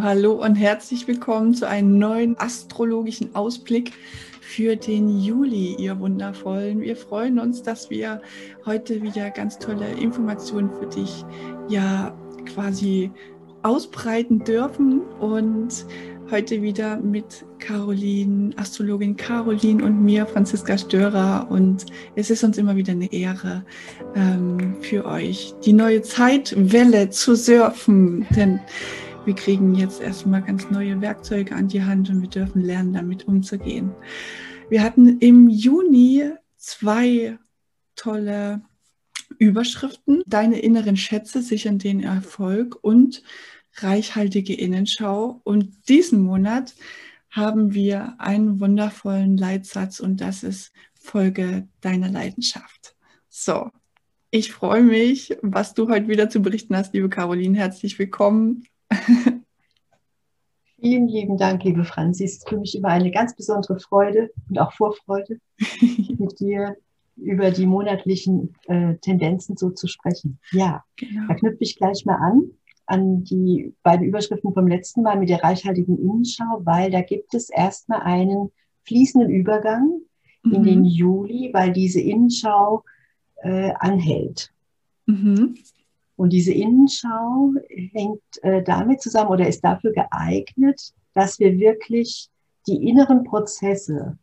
Hallo und herzlich willkommen zu einem neuen astrologischen Ausblick für den Juli, ihr Wundervollen. Wir freuen uns, dass wir heute wieder ganz tolle Informationen für dich ja quasi ausbreiten dürfen und heute wieder mit Caroline, Astrologin Caroline und mir, Franziska Störer. Und es ist uns immer wieder eine Ehre ähm, für euch, die neue Zeitwelle zu surfen. Denn wir kriegen jetzt erstmal ganz neue Werkzeuge an die Hand und wir dürfen lernen, damit umzugehen. Wir hatten im Juni zwei tolle Überschriften. Deine inneren Schätze sichern den Erfolg und reichhaltige Innenschau. Und diesen Monat haben wir einen wundervollen Leitsatz und das ist Folge deiner Leidenschaft. So, ich freue mich, was du heute wieder zu berichten hast, liebe Caroline. Herzlich willkommen Vielen lieben Dank, liebe Franzi. Es ist für mich immer eine ganz besondere Freude und auch Vorfreude, mit dir über die monatlichen äh, Tendenzen so zu sprechen. Ja, genau. da knüpfe ich gleich mal an, an die beiden Überschriften vom letzten Mal mit der reichhaltigen Innenschau, weil da gibt es erstmal einen fließenden Übergang mhm. in den Juli, weil diese Innenschau äh, anhält. Mhm. Und diese Innenschau hängt äh, damit zusammen oder ist dafür geeignet, dass wir wirklich die inneren Prozesse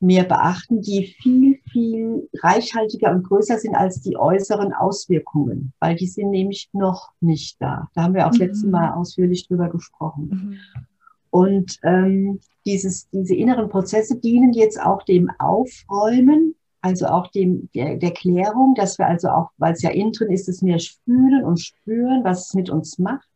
mehr beachten, die viel, viel reichhaltiger und größer sind als die äußeren Auswirkungen, weil die sind nämlich noch nicht da. Da haben wir auch das letzte mhm. Mal ausführlich drüber gesprochen. Mhm. Und ähm, dieses, diese inneren Prozesse dienen jetzt auch dem Aufräumen also auch dem, der, der Klärung, dass wir also auch, weil es ja innen drin ist, es mehr fühlen und spüren, was es mit uns macht,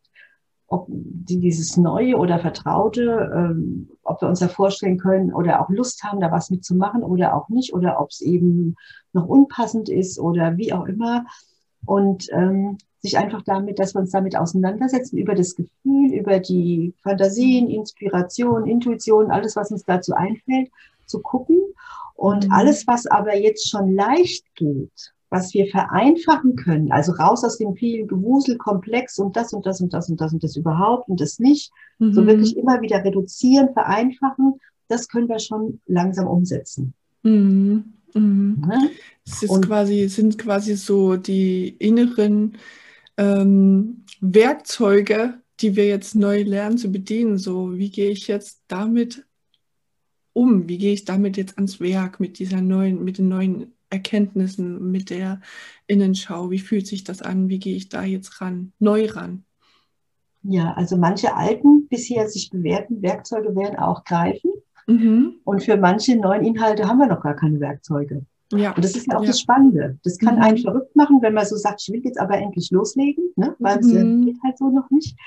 ob dieses Neue oder Vertraute, ähm, ob wir uns da vorstellen können oder auch Lust haben, da was mitzumachen oder auch nicht, oder ob es eben noch unpassend ist oder wie auch immer. Und ähm, sich einfach damit, dass wir uns damit auseinandersetzen, über das Gefühl, über die Fantasien, Inspiration, Intuition, alles, was uns dazu einfällt, zu gucken und mhm. alles, was aber jetzt schon leicht geht, was wir vereinfachen können, also raus aus dem vielen Gewusel, Komplex und das und das und das und das und das überhaupt und das nicht, mhm. so wirklich immer wieder reduzieren, vereinfachen, das können wir schon langsam umsetzen. Mhm. Mhm. Ne? Es ist quasi, sind quasi so die inneren ähm, Werkzeuge, die wir jetzt neu lernen zu bedienen. So, wie gehe ich jetzt damit um? Wie gehe ich damit jetzt ans Werk mit dieser neuen, mit den neuen Erkenntnissen, mit der Innenschau? Wie fühlt sich das an? Wie gehe ich da jetzt ran, neu ran? Ja, also manche alten, bisher sich bewährten Werkzeuge werden auch greifen. Mhm. Und für manche neuen Inhalte haben wir noch gar keine Werkzeuge. Ja. Und das ist ja auch ja. das Spannende. Das kann mhm. einen verrückt machen, wenn man so sagt, ich will jetzt aber endlich loslegen, ne? weil es mhm. geht halt so noch nicht.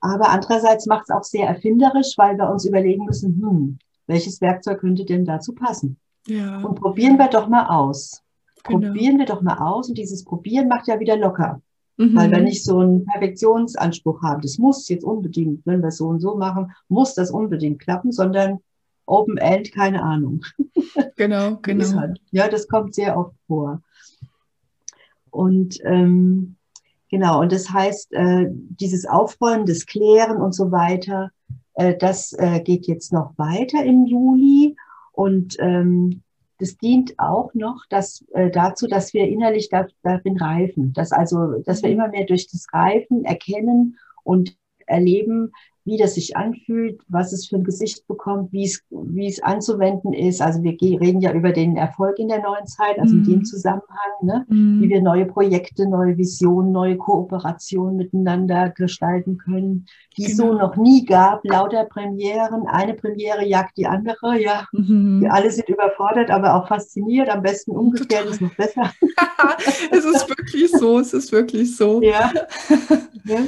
Aber andererseits macht es auch sehr erfinderisch, weil wir uns überlegen müssen, hm, welches Werkzeug könnte denn dazu passen? Ja. Und probieren wir doch mal aus. Genau. Probieren wir doch mal aus. Und dieses Probieren macht ja wieder locker. Mhm. Weil wir nicht so einen Perfektionsanspruch haben. Das muss jetzt unbedingt, wenn wir es so und so machen, muss das unbedingt klappen, sondern Open End, keine Ahnung. Genau, genau. Halt, ja, das kommt sehr oft vor. Und ähm, genau, und das heißt, äh, dieses Aufräumen, das Klären und so weiter, das äh, geht jetzt noch weiter im Juli und ähm, das dient auch noch dass, äh, dazu, dass wir innerlich da, darin reifen, dass also, dass wir mhm. immer mehr durch das Reifen erkennen und erleben, wie das sich anfühlt, was es für ein Gesicht bekommt, wie es, wie es anzuwenden ist. Also wir reden ja über den Erfolg in der neuen Zeit, also mm. in dem mhm. Zusammenhang, ne? Mm. wie wir neue Projekte, neue Visionen, neue Kooperationen miteinander gestalten können, die es genau. so noch nie gab. Lauter Premieren, eine Premiere jagt die andere, ja. Mm. Wir alle sind überfordert, aber auch fasziniert. Am besten umgekehrt Total. ist noch besser. es ist wirklich so, es ist wirklich so. Ja. ja.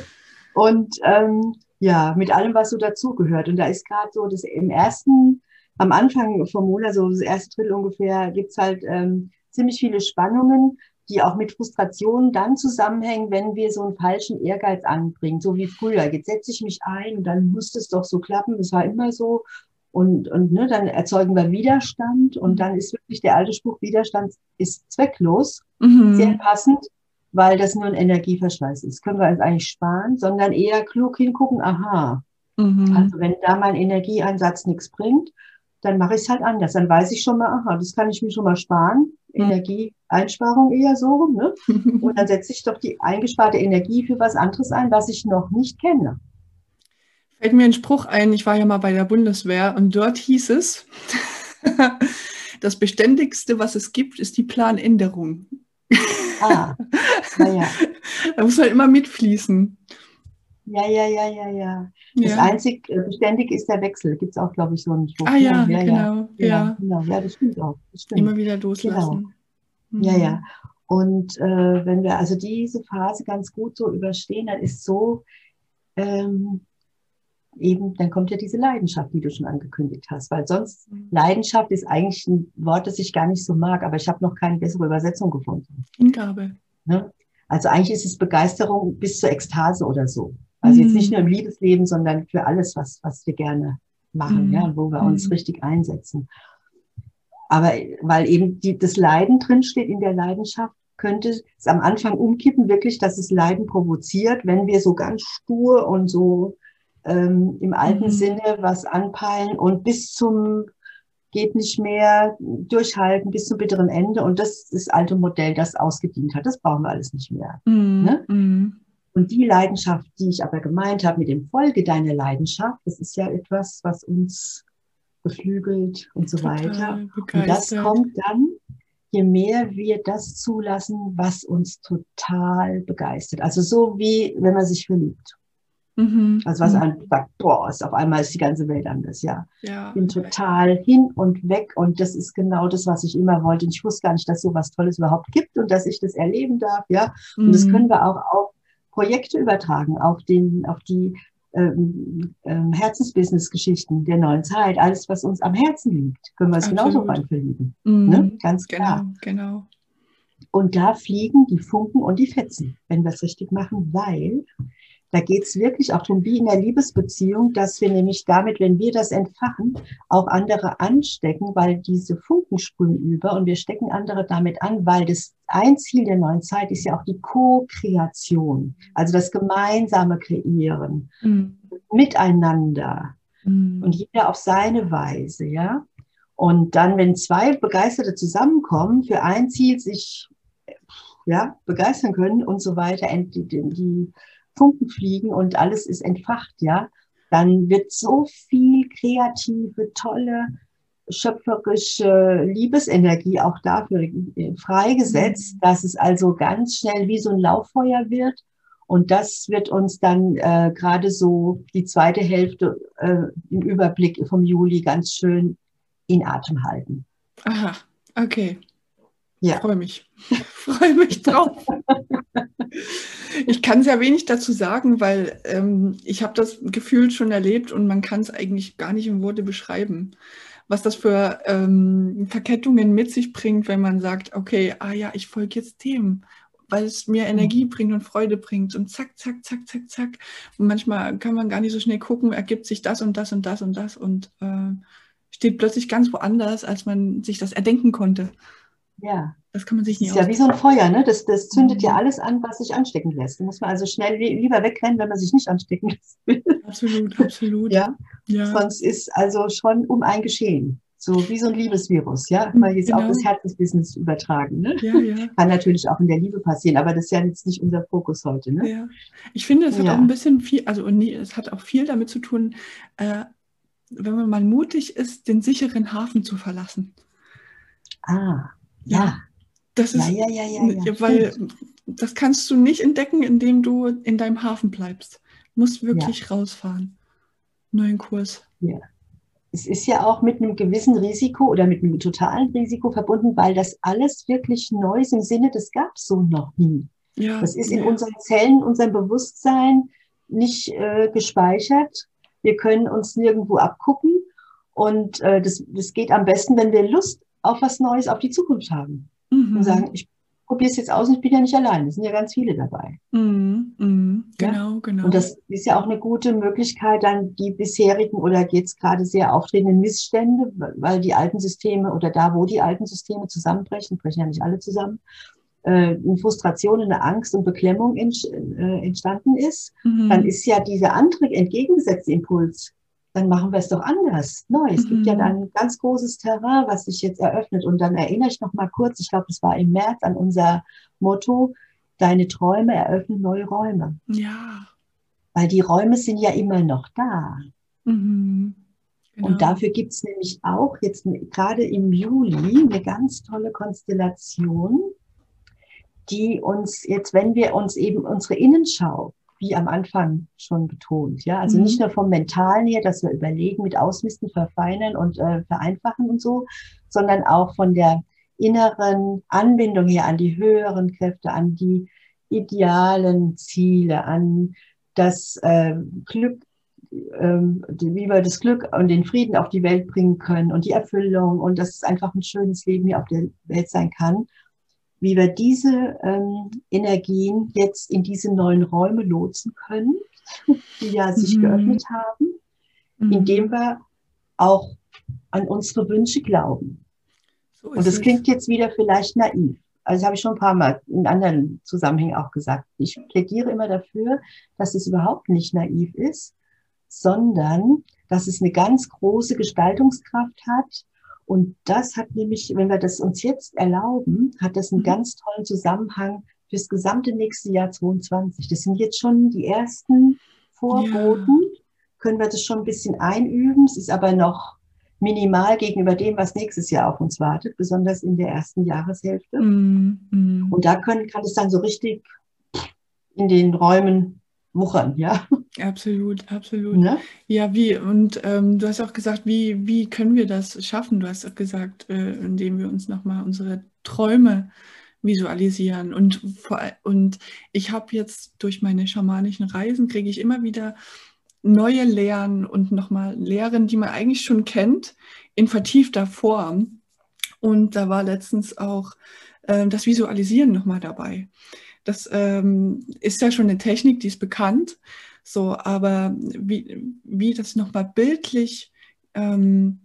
Und ähm, ja, mit allem, was so dazugehört. Und da ist gerade so, dass im ersten, am Anfang vom Monat, so das erste Drittel ungefähr, gibt's halt ähm, ziemlich viele Spannungen, die auch mit Frustrationen dann zusammenhängen, wenn wir so einen falschen Ehrgeiz anbringen, so wie früher. Jetzt setze ich mich ein und dann muss es doch so klappen, das war immer so. Und, und ne, dann erzeugen wir Widerstand und dann ist wirklich der alte Spruch, Widerstand ist zwecklos, mhm. sehr passend weil das nur ein Energieverschleiß ist. Können wir uns eigentlich sparen, sondern eher klug hingucken, aha, Mhm. Also wenn da mein Energieeinsatz nichts bringt, dann mache ich es halt anders. Dann weiß ich schon mal, aha, das kann ich mir schon mal sparen. Mhm. Energieeinsparung eher so. Ne? Und dann setze ich doch die eingesparte Energie für was anderes ein, was ich noch nicht kenne. Fällt mir ein Spruch ein, ich war ja mal bei der Bundeswehr und dort hieß es, das Beständigste, was es gibt, ist die Planänderung. Ah, naja. da muss man immer mitfließen. Ja, ja, ja, ja, ja. Das ja. einzig äh, beständig ist der Wechsel. Gibt es auch, glaube ich, so einen Spruch. Ah ja, ja, genau. Ja, ja. Genau. ja, das stimmt auch. Das stimmt. Immer wieder loslassen. Genau. Mhm. Ja, ja. Und äh, wenn wir also diese Phase ganz gut so überstehen, dann ist so, ähm, eben, dann kommt ja diese Leidenschaft, die du schon angekündigt hast. Weil sonst, mhm. Leidenschaft ist eigentlich ein Wort, das ich gar nicht so mag, aber ich habe noch keine bessere Übersetzung gefunden. Hingabe. Ne? Also eigentlich ist es Begeisterung bis zur Ekstase oder so. Also jetzt nicht mhm. nur im Liebesleben, sondern für alles, was, was wir gerne machen, mhm. ja, wo wir uns mhm. richtig einsetzen. Aber weil eben die, das Leiden drinsteht in der Leidenschaft, könnte es am Anfang umkippen, wirklich, dass es Leiden provoziert, wenn wir so ganz stur und so ähm, im alten mhm. Sinne was anpeilen und bis zum geht nicht mehr durchhalten bis zum bitteren Ende. Und das ist das alte Modell, das ausgedient hat. Das brauchen wir alles nicht mehr. Mhm. Ne? Mhm. Und die Leidenschaft, die ich aber gemeint habe mit dem Folge deiner Leidenschaft, das ist ja etwas, was uns beflügelt und so Total weiter. Begeistert. Und das kommt dann, je mehr wir das zulassen, was uns total begeistert. Also so wie wenn man sich verliebt. Mhm. Also was mhm. einem sagt, boah, ist auf einmal ist die ganze Welt anders, ja. ja. Bin total hin und weg und das ist genau das, was ich immer wollte. Und ich wusste gar nicht, dass so was Tolles überhaupt gibt und dass ich das erleben darf, ja. Und mhm. das können wir auch auf Projekte übertragen, auf, den, auf die ähm, ähm, Herzensbusiness-Geschichten der neuen Zeit. Alles, was uns am Herzen liegt, können wir es genauso verlieben. Mhm. Ne? Ganz klar. Genau, genau. Und da fliegen die Funken und die Fetzen, wenn wir es richtig machen, weil da geht es wirklich auch darum, wie in der Liebesbeziehung, dass wir nämlich damit, wenn wir das entfachen, auch andere anstecken, weil diese Funken sprühen über und wir stecken andere damit an, weil das ein Ziel der neuen Zeit ist ja auch die Co-Kreation, also das gemeinsame Kreieren, mhm. miteinander mhm. und jeder auf seine Weise, ja. Und dann, wenn zwei Begeisterte zusammenkommen, für ein Ziel sich ja, begeistern können und so weiter, die, die Funken fliegen und alles ist entfacht, ja, dann wird so viel kreative, tolle, schöpferische Liebesenergie auch dafür freigesetzt, mhm. dass es also ganz schnell wie so ein Lauffeuer wird. Und das wird uns dann äh, gerade so die zweite Hälfte äh, im Überblick vom Juli ganz schön in Atem halten. Aha, okay. Ja. Freue mich. Freue mich drauf. ich kann sehr wenig dazu sagen, weil ähm, ich habe das Gefühl schon erlebt und man kann es eigentlich gar nicht in Worte beschreiben, was das für ähm, Verkettungen mit sich bringt, wenn man sagt, okay, ah ja, ich folge jetzt dem, weil es mir mhm. Energie bringt und Freude bringt und zack, zack, zack, zack, zack. Und manchmal kann man gar nicht so schnell gucken, ergibt sich das und das und das und das und äh, steht plötzlich ganz woanders, als man sich das erdenken konnte. Ja. Das kann man sich nicht ist ja wie so ein Feuer, ne? Das, das zündet ja mhm. alles an, was sich anstecken lässt. Da muss man also schnell lieber wegrennen, wenn man sich nicht anstecken lässt. Absolut, absolut. ja? ja. Sonst ist also schon um ein Geschehen. So wie so ein Liebesvirus, ja? Mal jetzt genau. auch das Herzensbusiness übertragen. Ne? Ja, ja. Kann natürlich auch in der Liebe passieren, aber das ist ja jetzt nicht unser Fokus heute. Ne? Ja. Ich finde, es hat ja. auch ein bisschen viel, also es hat auch viel damit zu tun, äh, wenn man mal mutig ist, den sicheren Hafen zu verlassen. Ah, ja. Das ist, ja, ja, ja, ja, weil das kannst du nicht entdecken, indem du in deinem Hafen bleibst. Du musst wirklich rausfahren. Neuen Kurs. Ja. Es ist ja auch mit einem gewissen Risiko oder mit einem totalen Risiko verbunden, weil das alles wirklich neu ist im Sinne, das gab es so noch nie. Ja, das ist in unseren Zellen, unserem Bewusstsein nicht äh, gespeichert. Wir können uns nirgendwo abgucken. Und äh, das, das geht am besten, wenn wir Lust auf was Neues, auf die Zukunft haben. Mhm. Und sagen, ich probiere es jetzt aus und ich bin ja nicht allein. Es sind ja ganz viele dabei. Mhm. Mhm. Genau, ja? genau. Und das ist ja auch eine gute Möglichkeit, dann die bisherigen oder jetzt gerade sehr auftretenden Missstände, weil die alten Systeme oder da, wo die alten Systeme zusammenbrechen, brechen ja nicht alle zusammen, äh, eine Frustration, eine Angst und Beklemmung äh, entstanden ist, mhm. dann ist ja dieser andere entgegengesetzte Impuls, dann machen wir es doch anders, neu. Es mhm. gibt ja mhm. dann ein ganz großes Terrain, was sich jetzt eröffnet. Und dann erinnere ich noch mal kurz, ich glaube, es war im März an unser Motto, deine Träume eröffnen neue Räume. Ja. Weil die Räume sind ja immer noch da. Mhm. Genau. Und dafür gibt es nämlich auch jetzt gerade im Juli eine ganz tolle Konstellation, die uns jetzt, wenn wir uns eben unsere Innenschau, wie am Anfang schon betont, ja, also mhm. nicht nur vom Mentalen her, dass wir überlegen, mit Ausmisten, verfeinern und äh, vereinfachen und so, sondern auch von der inneren Anbindung her an die höheren Kräfte, an die idealen Ziele, an das äh, Glück, ähm, wie wir das Glück und den Frieden auf die Welt bringen können und die Erfüllung und dass es einfach ein schönes Leben hier auf der Welt sein kann, wie wir diese ähm, Energien jetzt in diese neuen Räume lotsen können, die ja sich mhm. geöffnet haben, mhm. indem wir auch an unsere Wünsche glauben. So und das klingt jetzt wieder vielleicht naiv. Also das habe ich schon ein paar Mal in anderen Zusammenhängen auch gesagt. Ich plädiere immer dafür, dass es überhaupt nicht naiv ist, sondern dass es eine ganz große Gestaltungskraft hat. Und das hat nämlich, wenn wir das uns jetzt erlauben, hat das einen mhm. ganz tollen Zusammenhang fürs gesamte nächste Jahr 22. Das sind jetzt schon die ersten Vorboten. Ja. Können wir das schon ein bisschen einüben. Es ist aber noch minimal gegenüber dem, was nächstes Jahr auf uns wartet, besonders in der ersten Jahreshälfte. Mm, mm. Und da können, kann es dann so richtig in den Räumen wuchern, ja. Absolut, absolut. Ne? Ja, wie, und ähm, du hast auch gesagt, wie, wie können wir das schaffen? Du hast auch gesagt, äh, indem wir uns nochmal unsere Träume visualisieren. Und, und ich habe jetzt durch meine schamanischen Reisen, kriege ich immer wieder neue Lehren und nochmal Lehren, die man eigentlich schon kennt, in vertiefter Form. Und da war letztens auch äh, das Visualisieren nochmal dabei. Das ähm, ist ja schon eine Technik, die ist bekannt. So, aber wie, wie das nochmal bildlich, ähm,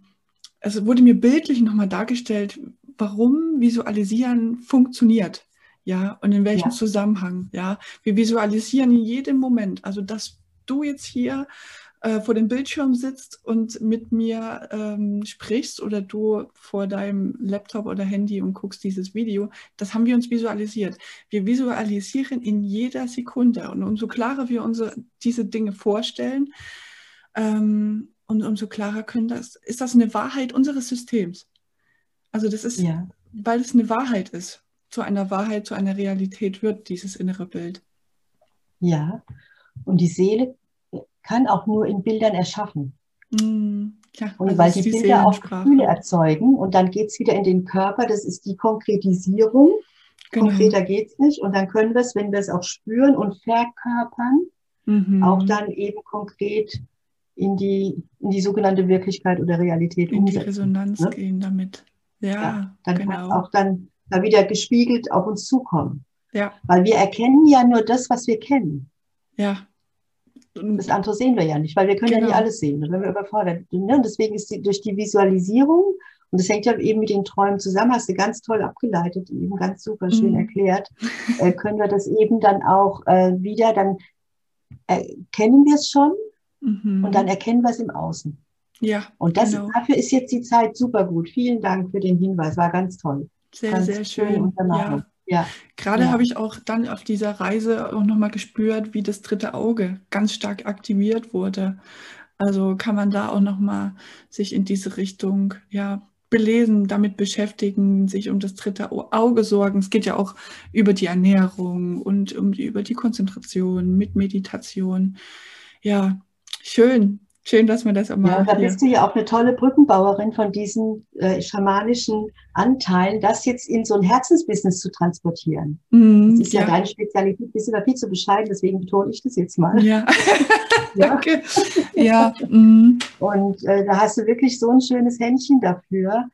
also wurde mir bildlich nochmal dargestellt, warum Visualisieren funktioniert. Ja, und in welchem ja. Zusammenhang. Ja, wir visualisieren in jedem Moment. Also, dass du jetzt hier äh, vor dem Bildschirm sitzt und mit mir ähm, sprichst oder du vor deinem Laptop oder Handy und guckst dieses Video, das haben wir uns visualisiert. Wir visualisieren in jeder Sekunde und umso klarer wir uns diese Dinge vorstellen ähm, und umso klarer können das, ist das eine Wahrheit unseres Systems. Also das ist, ja. weil es eine Wahrheit ist. Zu einer Wahrheit, zu einer Realität wird dieses innere Bild. Ja, und die Seele kann auch nur in Bildern erschaffen. Mm, ja, und also weil die, die Bilder auch Gefühle erzeugen und dann geht es wieder in den Körper, das ist die Konkretisierung. Genau. Konkreter geht es nicht. Und dann können wir es, wenn wir es auch spüren und verkörpern, mhm. auch dann eben konkret in die, in die sogenannte Wirklichkeit oder Realität in umsetzen. In die Resonanz ne? gehen damit. Ja, ja dann genau. kann auch dann da wieder gespiegelt auf uns zukommen. Ja. Weil wir erkennen ja nur das, was wir kennen. Ja. Das andere sehen wir ja nicht, weil wir können genau. ja nicht alles sehen, wenn wir überfordert sind. Ne? Und deswegen ist die, durch die Visualisierung, und das hängt ja eben mit den Träumen zusammen, hast du ganz toll abgeleitet, eben ganz super schön mhm. erklärt, äh, können wir das eben dann auch äh, wieder, dann erkennen wir es schon mhm. und dann erkennen wir es im Außen. Ja. Und das, genau. dafür ist jetzt die Zeit super gut. Vielen Dank für den Hinweis, war ganz toll. Sehr, ganz sehr schön. Ja. Ja. Gerade ja. habe ich auch dann auf dieser Reise auch nochmal gespürt, wie das dritte Auge ganz stark aktiviert wurde. Also kann man da auch nochmal sich in diese Richtung ja, belesen, damit beschäftigen, sich um das dritte Auge sorgen. Es geht ja auch über die Ernährung und um die, über die Konzentration mit Meditation. Ja, schön. Schön, dass man das auch mal. Ja, da bist du ja auch eine tolle Brückenbauerin von diesen äh, schamanischen Anteilen, das jetzt in so ein Herzensbusiness zu transportieren. Mm, das ist ja, ja deine Spezialität, bist aber viel zu bescheiden, deswegen betone ich das jetzt mal. Ja, danke. ja. Mm. Und äh, da hast du wirklich so ein schönes Händchen dafür.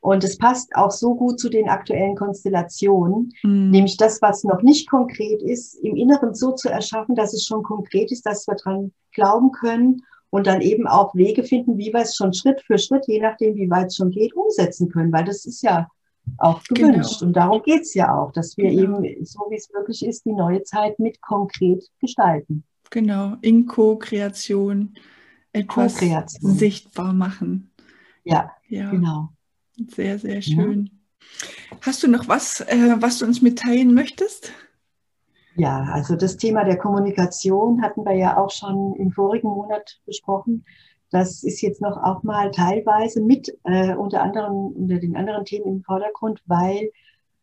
Und es passt auch so gut zu den aktuellen Konstellationen, mm. nämlich das, was noch nicht konkret ist, im Inneren so zu erschaffen, dass es schon konkret ist, dass wir dran glauben können und dann eben auch Wege finden, wie wir es schon Schritt für Schritt, je nachdem, wie weit es schon geht, umsetzen können. Weil das ist ja auch gewünscht. Genau. Und darum geht es ja auch, dass wir genau. eben, so wie es wirklich ist, die neue Zeit mit konkret gestalten. Genau, in Co-Kreation etwas Co sichtbar machen. Ja, ja, genau. Sehr, sehr schön. Ja. Hast du noch was, äh, was du uns mitteilen möchtest? Ja, also das Thema der Kommunikation hatten wir ja auch schon im vorigen Monat besprochen. Das ist jetzt noch auch mal teilweise mit äh, unter anderem unter den anderen Themen im Vordergrund, weil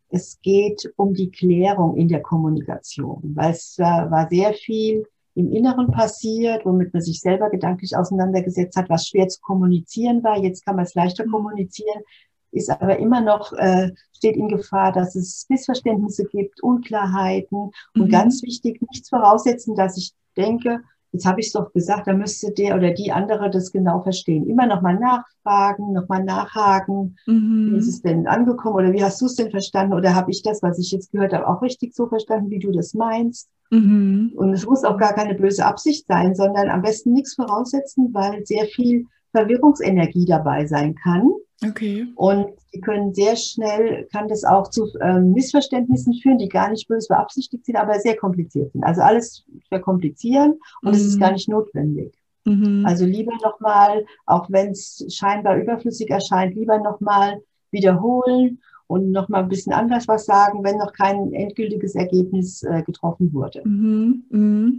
es geht um die Klärung in der Kommunikation, weil es äh, war sehr viel im Inneren passiert, womit man sich selber gedanklich auseinandergesetzt hat, was schwer zu kommunizieren war. Jetzt kann man es leichter kommunizieren, ist aber immer noch, äh, steht in Gefahr, dass es Missverständnisse gibt, Unklarheiten mhm. und ganz wichtig, nichts voraussetzen, dass ich denke, jetzt habe ich es doch gesagt, da müsste der oder die andere das genau verstehen. Immer nochmal nachfragen, nochmal nachhaken. Mhm. Wie ist es denn angekommen oder wie hast du es denn verstanden oder habe ich das, was ich jetzt gehört habe, auch richtig so verstanden, wie du das meinst? Mhm. Und es muss auch gar keine böse Absicht sein, sondern am besten nichts voraussetzen, weil sehr viel Verwirrungsenergie dabei sein kann. Okay. Und die können sehr schnell, kann das auch zu ähm, Missverständnissen führen, die gar nicht böse beabsichtigt sind, aber sehr kompliziert sind. Also alles verkomplizieren und es ist mhm. gar nicht notwendig. Mhm. Also lieber nochmal, auch wenn es scheinbar überflüssig erscheint, lieber nochmal wiederholen und noch mal ein bisschen anders was sagen, wenn noch kein endgültiges Ergebnis äh, getroffen wurde. Mhm, mh.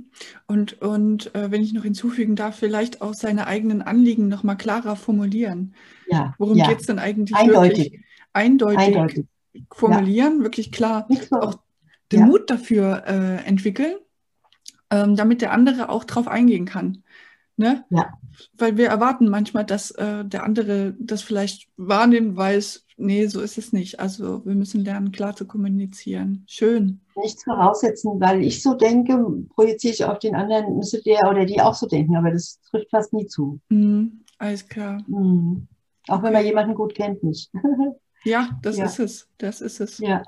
Und, und äh, wenn ich noch hinzufügen darf, vielleicht auch seine eigenen Anliegen noch mal klarer formulieren. Ja, Worum ja. geht es denn eigentlich? Eindeutig. Eindeutig, eindeutig. formulieren, ja. wirklich klar. So. Auch den ja. Mut dafür äh, entwickeln, ähm, damit der andere auch drauf eingehen kann. Ne? Ja. Weil wir erwarten manchmal, dass äh, der andere das vielleicht wahrnimmt, weiß, nee, so ist es nicht. Also wir müssen lernen, klar zu kommunizieren. Schön. Nichts voraussetzen, weil ich so denke, projiziere ich auf den anderen, müsste der oder die auch so denken, aber das trifft fast nie zu. Mhm, alles klar. Mhm. Auch wenn man jemanden gut kennt, nicht. ja, das ja. ist es. Das ist es. Ja.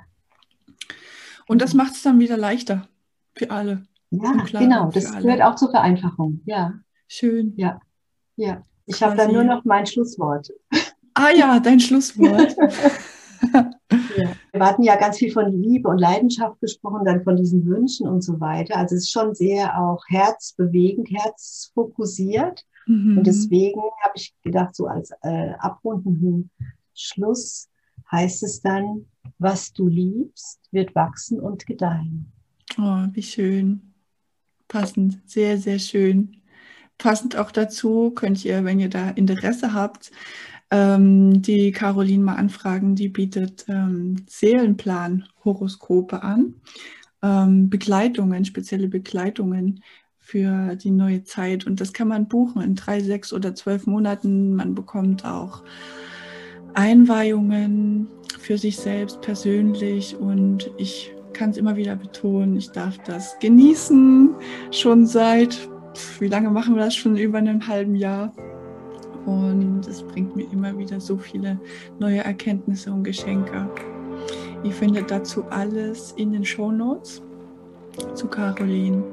Und das macht es dann wieder leichter für alle. Ja, genau. Das gehört auch zur Vereinfachung. Ja. Schön. Ja. Ja. Ich habe dann nur noch mein Schlusswort. Ah ja, dein Schlusswort. ja. Wir hatten ja ganz viel von Liebe und Leidenschaft gesprochen, dann von diesen Wünschen und so weiter. Also es ist schon sehr auch herzbewegend, herzfokussiert. Mhm. Und deswegen habe ich gedacht, so als äh, abrundenden Schluss heißt es dann, was du liebst, wird wachsen und gedeihen. Oh, wie schön. Passend, sehr, sehr schön. Passend auch dazu könnt ihr, wenn ihr da Interesse habt, ähm, die Caroline mal anfragen. Die bietet ähm, Seelenplan-Horoskope an, ähm, Begleitungen, spezielle Begleitungen für die neue Zeit. Und das kann man buchen in drei, sechs oder zwölf Monaten. Man bekommt auch Einweihungen für sich selbst persönlich und ich kann es immer wieder betonen, ich darf das genießen, schon seit, wie lange machen wir das? Schon über einem halben Jahr. Und es bringt mir immer wieder so viele neue Erkenntnisse und Geschenke. Ihr findet dazu alles in den Show Notes zu Caroline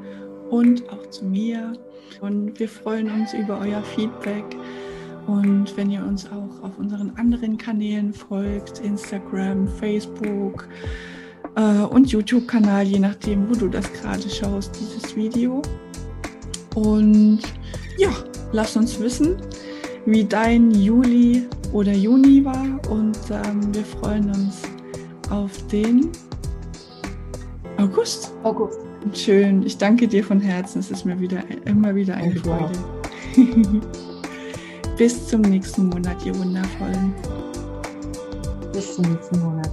und auch zu mir. Und wir freuen uns über euer Feedback. Und wenn ihr uns auch auf unseren anderen Kanälen folgt, Instagram, Facebook äh, und YouTube-Kanal, je nachdem, wo du das gerade schaust, dieses Video. Und ja, lasst uns wissen, wie dein Juli oder Juni war und ähm, wir freuen uns auf den August. August. Schön. Ich danke dir von Herzen. Es ist mir wieder immer wieder eine Freude. Bis zum nächsten Monat, ihr Wundervollen. Bis zum nächsten Monat.